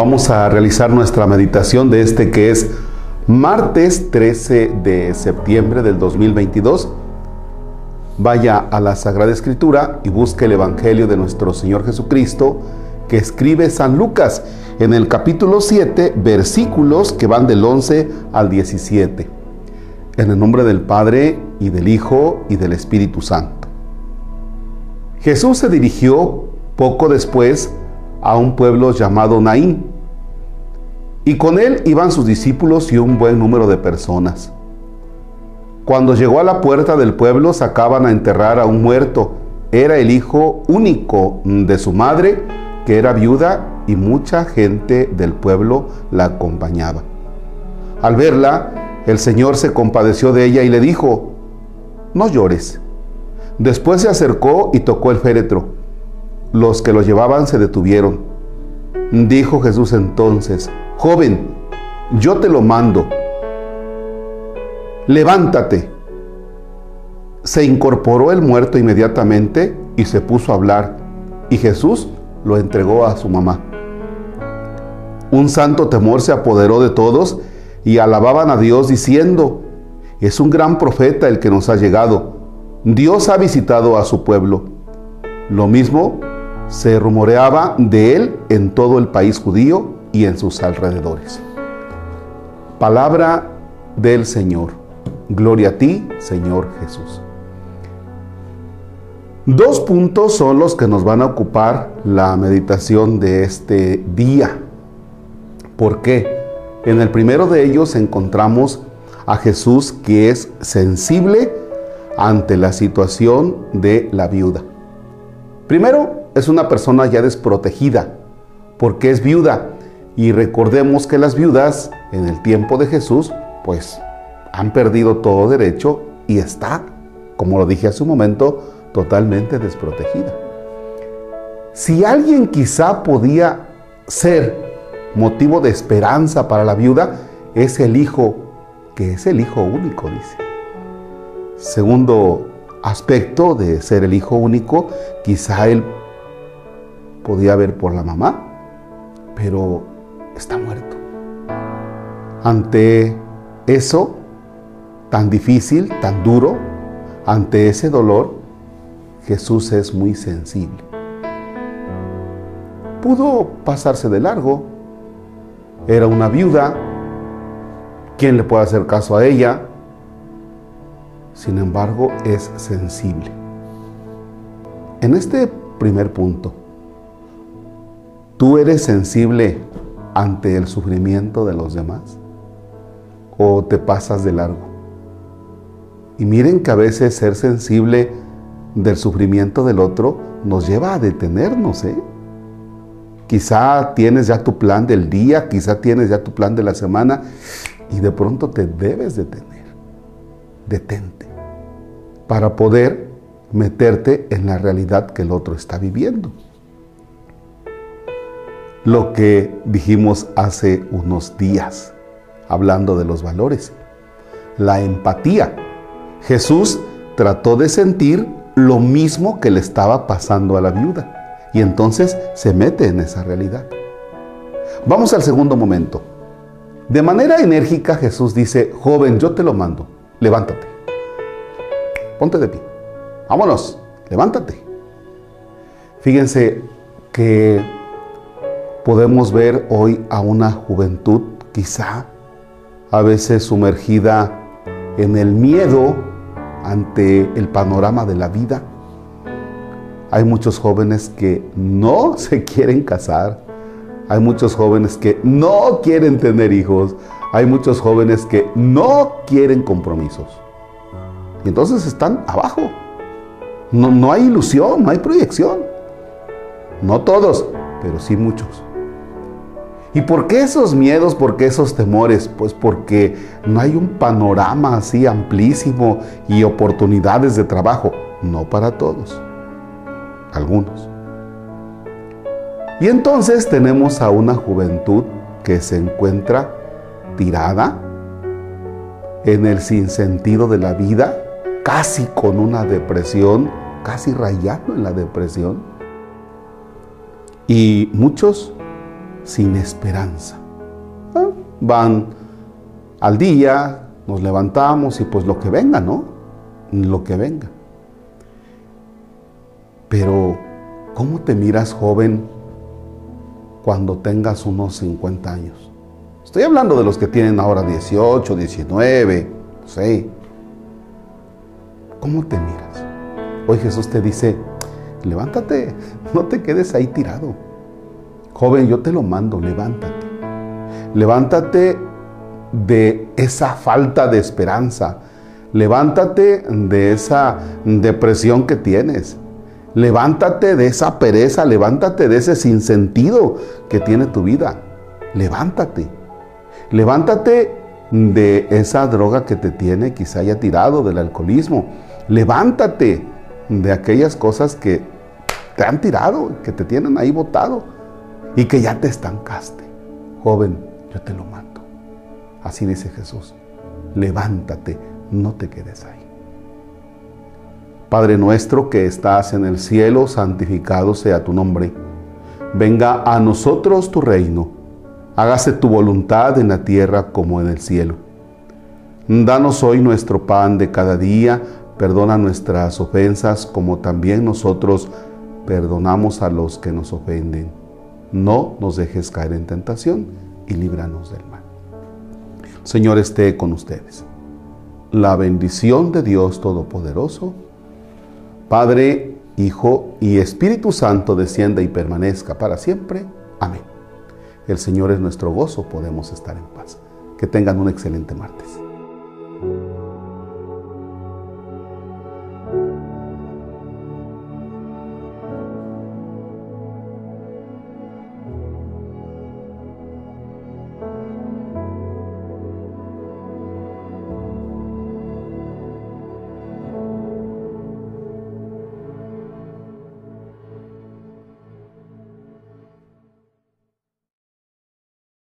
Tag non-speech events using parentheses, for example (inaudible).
Vamos a realizar nuestra meditación de este que es martes 13 de septiembre del 2022. Vaya a la Sagrada Escritura y busque el Evangelio de nuestro Señor Jesucristo que escribe San Lucas en el capítulo 7, versículos que van del 11 al 17. En el nombre del Padre y del Hijo y del Espíritu Santo. Jesús se dirigió poco después a un pueblo llamado Naín. Y con él iban sus discípulos y un buen número de personas. Cuando llegó a la puerta del pueblo sacaban a enterrar a un muerto. Era el hijo único de su madre, que era viuda, y mucha gente del pueblo la acompañaba. Al verla, el Señor se compadeció de ella y le dijo, no llores. Después se acercó y tocó el féretro. Los que lo llevaban se detuvieron. Dijo Jesús entonces, joven, yo te lo mando, levántate. Se incorporó el muerto inmediatamente y se puso a hablar, y Jesús lo entregó a su mamá. Un santo temor se apoderó de todos y alababan a Dios diciendo, es un gran profeta el que nos ha llegado. Dios ha visitado a su pueblo. Lo mismo se rumoreaba de él en todo el país judío y en sus alrededores. Palabra del Señor. Gloria a ti, Señor Jesús. Dos puntos son los que nos van a ocupar la meditación de este día. ¿Por qué? En el primero de ellos encontramos a Jesús que es sensible ante la situación de la viuda. Primero, es una persona ya desprotegida porque es viuda. Y recordemos que las viudas en el tiempo de Jesús, pues han perdido todo derecho y está, como lo dije hace un momento, totalmente desprotegida. Si alguien quizá podía ser motivo de esperanza para la viuda, es el hijo, que es el hijo único, dice. Segundo aspecto de ser el hijo único, quizá él podía ver por la mamá, pero está muerto. Ante eso tan difícil, tan duro, ante ese dolor, Jesús es muy sensible. Pudo pasarse de largo. Era una viuda. ¿Quién le puede hacer caso a ella? Sin embargo, es sensible. En este primer punto, ¿Tú eres sensible ante el sufrimiento de los demás? ¿O te pasas de largo? Y miren que a veces ser sensible del sufrimiento del otro nos lleva a detenernos, ¿eh? Quizá tienes ya tu plan del día, quizá tienes ya tu plan de la semana y de pronto te debes detener. Detente para poder meterte en la realidad que el otro está viviendo lo que dijimos hace unos días, hablando de los valores. La empatía. Jesús trató de sentir lo mismo que le estaba pasando a la viuda y entonces se mete en esa realidad. Vamos al segundo momento. De manera enérgica Jesús dice, joven, yo te lo mando, levántate. Ponte de pie. Vámonos, levántate. Fíjense que podemos ver hoy a una juventud quizá a veces sumergida en el miedo ante el panorama de la vida. Hay muchos jóvenes que no (laughs) se quieren casar, hay muchos jóvenes que no quieren tener hijos, hay muchos jóvenes que no quieren compromisos. Y entonces están abajo. No, no hay ilusión, no hay proyección. No todos, pero sí muchos. ¿Y por qué esos miedos? ¿Por qué esos temores? Pues porque no hay un panorama así amplísimo y oportunidades de trabajo. No para todos, algunos. Y entonces tenemos a una juventud que se encuentra tirada en el sinsentido de la vida, casi con una depresión, casi rayando en la depresión. Y muchos sin esperanza. Ah, van al día, nos levantamos y pues lo que venga, ¿no? Lo que venga. Pero, ¿cómo te miras joven cuando tengas unos 50 años? Estoy hablando de los que tienen ahora 18, 19, no sé. ¿Cómo te miras? Hoy Jesús te dice, levántate, no te quedes ahí tirado. Joven, yo te lo mando, levántate. Levántate de esa falta de esperanza. Levántate de esa depresión que tienes. Levántate de esa pereza, levántate de ese sinsentido que tiene tu vida. Levántate. Levántate de esa droga que te tiene quizá haya tirado, del alcoholismo. Levántate de aquellas cosas que te han tirado, que te tienen ahí botado y que ya te estancaste. Joven, yo te lo mando. Así dice Jesús. Levántate, no te quedes ahí. Padre nuestro que estás en el cielo, santificado sea tu nombre. Venga a nosotros tu reino. Hágase tu voluntad en la tierra como en el cielo. Danos hoy nuestro pan de cada día. Perdona nuestras ofensas como también nosotros perdonamos a los que nos ofenden. No nos dejes caer en tentación y líbranos del mal. Señor esté con ustedes. La bendición de Dios Todopoderoso, Padre, Hijo y Espíritu Santo descienda y permanezca para siempre. Amén. El Señor es nuestro gozo, podemos estar en paz. Que tengan un excelente martes.